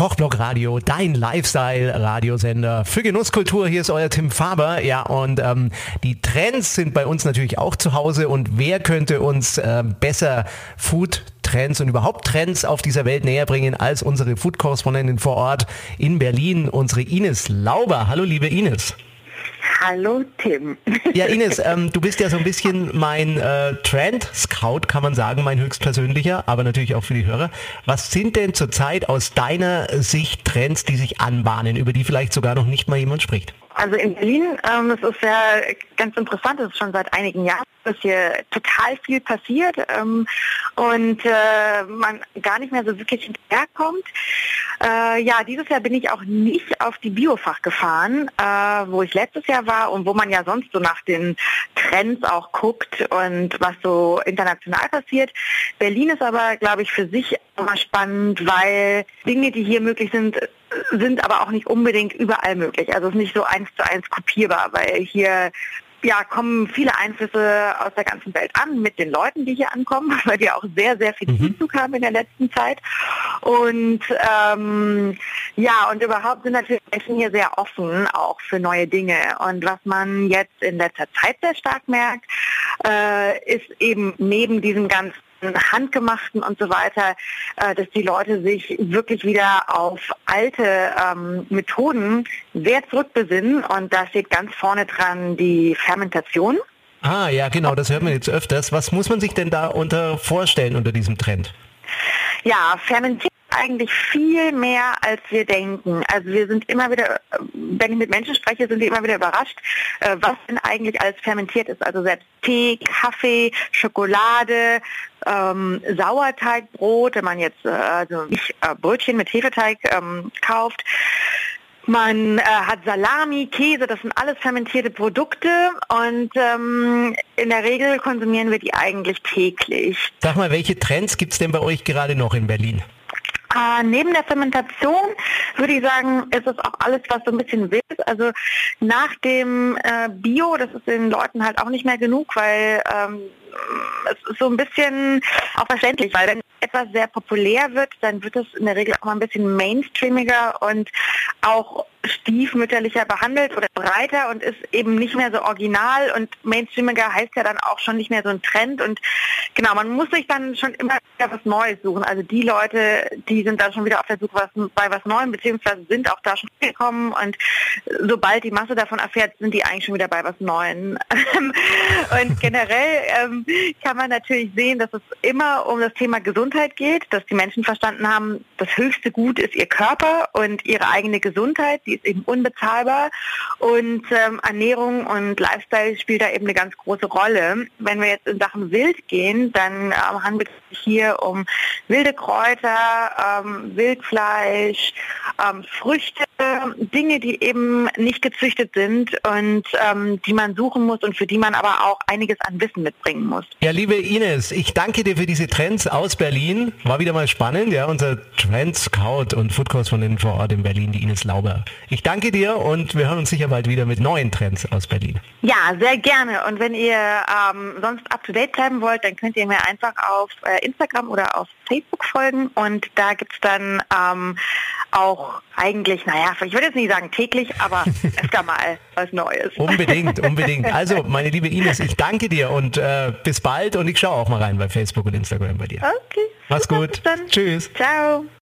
Kochblock Radio, dein Lifestyle-Radiosender für Genusskultur. Hier ist euer Tim Faber. Ja, und ähm, die Trends sind bei uns natürlich auch zu Hause. Und wer könnte uns äh, besser Food Trends und überhaupt Trends auf dieser Welt näher bringen als unsere Food-Korrespondentin vor Ort in Berlin, unsere Ines Lauber. Hallo, liebe Ines. Hallo Tim. Ja, Ines, ähm, du bist ja so ein bisschen mein äh, Trend-Scout, kann man sagen, mein höchstpersönlicher, aber natürlich auch für die Hörer. Was sind denn zurzeit aus deiner Sicht Trends, die sich anbahnen, über die vielleicht sogar noch nicht mal jemand spricht? Also in Berlin, ähm, das ist ja ganz interessant, das ist schon seit einigen Jahren, dass hier total viel passiert ähm, und äh, man gar nicht mehr so wirklich hinterherkommt. Äh, ja, dieses Jahr bin ich auch nicht auf die Biofach gefahren, äh, wo ich letztes Jahr war und wo man ja sonst so nach den Trends auch guckt und was so international passiert. Berlin ist aber, glaube ich, für sich immer spannend, weil Dinge, die hier möglich sind, sind aber auch nicht unbedingt überall möglich. Also es ist nicht so eins zu eins kopierbar, weil hier ja, kommen viele Einflüsse aus der ganzen Welt an mit den Leuten, die hier ankommen, weil wir auch sehr, sehr viel mhm. Zuzug haben in der letzten Zeit. Und ähm, ja, und überhaupt sind natürlich Menschen hier sehr offen auch für neue Dinge. Und was man jetzt in letzter Zeit sehr stark merkt, äh, ist eben neben diesem ganzen handgemachten und so weiter, äh, dass die Leute sich wirklich wieder auf alte ähm, Methoden sehr zurückbesinnen und da steht ganz vorne dran die Fermentation. Ah ja, genau, das hört man jetzt öfters. Was muss man sich denn da unter vorstellen unter diesem Trend? Ja, fermentieren eigentlich viel mehr, als wir denken. Also wir sind immer wieder, wenn ich mit Menschen spreche, sind die immer wieder überrascht, äh, was denn eigentlich alles fermentiert ist. Also selbst Tee, Kaffee, Schokolade, ähm, Sauerteigbrot, wenn man jetzt äh, also nicht äh, Brötchen mit Hefeteig ähm, kauft. Man äh, hat Salami, Käse, das sind alles fermentierte Produkte und ähm, in der Regel konsumieren wir die eigentlich täglich. Sag mal, welche Trends gibt es denn bei euch gerade noch in Berlin? Äh, neben der Fermentation würde ich sagen, ist es auch alles, was so ein bisschen wild ist. Also nach dem äh, Bio, das ist den Leuten halt auch nicht mehr genug, weil ähm, es ist so ein bisschen auch verständlich, weil wenn etwas sehr populär wird, dann wird es in der Regel auch mal ein bisschen mainstreamiger und auch stiefmütterlicher behandelt oder breiter und ist eben nicht mehr so original und mainstreamiger heißt ja dann auch schon nicht mehr so ein Trend und genau, man muss sich dann schon immer wieder was Neues suchen. Also die Leute, die sind da schon wieder auf der Suche was, bei was Neuem, beziehungsweise sind auch da schon gekommen und sobald die Masse davon erfährt, sind die eigentlich schon wieder bei was Neuem. und generell ähm, kann man natürlich sehen, dass es immer um das Thema Gesundheit geht, dass die Menschen verstanden haben, das höchste Gut ist ihr Körper und ihre eigene Gesundheit, die ist eben unbezahlbar und ähm, Ernährung und Lifestyle spielt da eben eine ganz große Rolle. Wenn wir jetzt in Sachen Wild gehen, dann ähm, handelt es sich hier um wilde Kräuter, ähm, Wildfleisch, ähm, Früchte, Dinge, die eben nicht gezüchtet sind und ähm, die man suchen muss und für die man aber auch einiges an Wissen mitbringen muss. Ja, liebe Ines, ich danke dir für diese Trends aus Berlin. War wieder mal spannend, ja, unser Trend Scout und Food Korrespondent vor Ort in Berlin, die Ines Lauber. Ich danke dir und wir hören uns sicher bald wieder mit neuen Trends aus Berlin. Ja, sehr gerne. Und wenn ihr ähm, sonst up to date bleiben wollt, dann könnt ihr mir einfach auf äh, Instagram oder auf Facebook folgen und da gibt es dann ähm, auch eigentlich, naja, ich würde jetzt nicht sagen täglich, aber öfter mal was Neues. Unbedingt, unbedingt. Also, meine liebe Ines, ich danke dir und äh, bis bald und ich schaue auch mal rein bei Facebook und Instagram bei dir. Okay. Mach's gut. Tschüss. Ciao.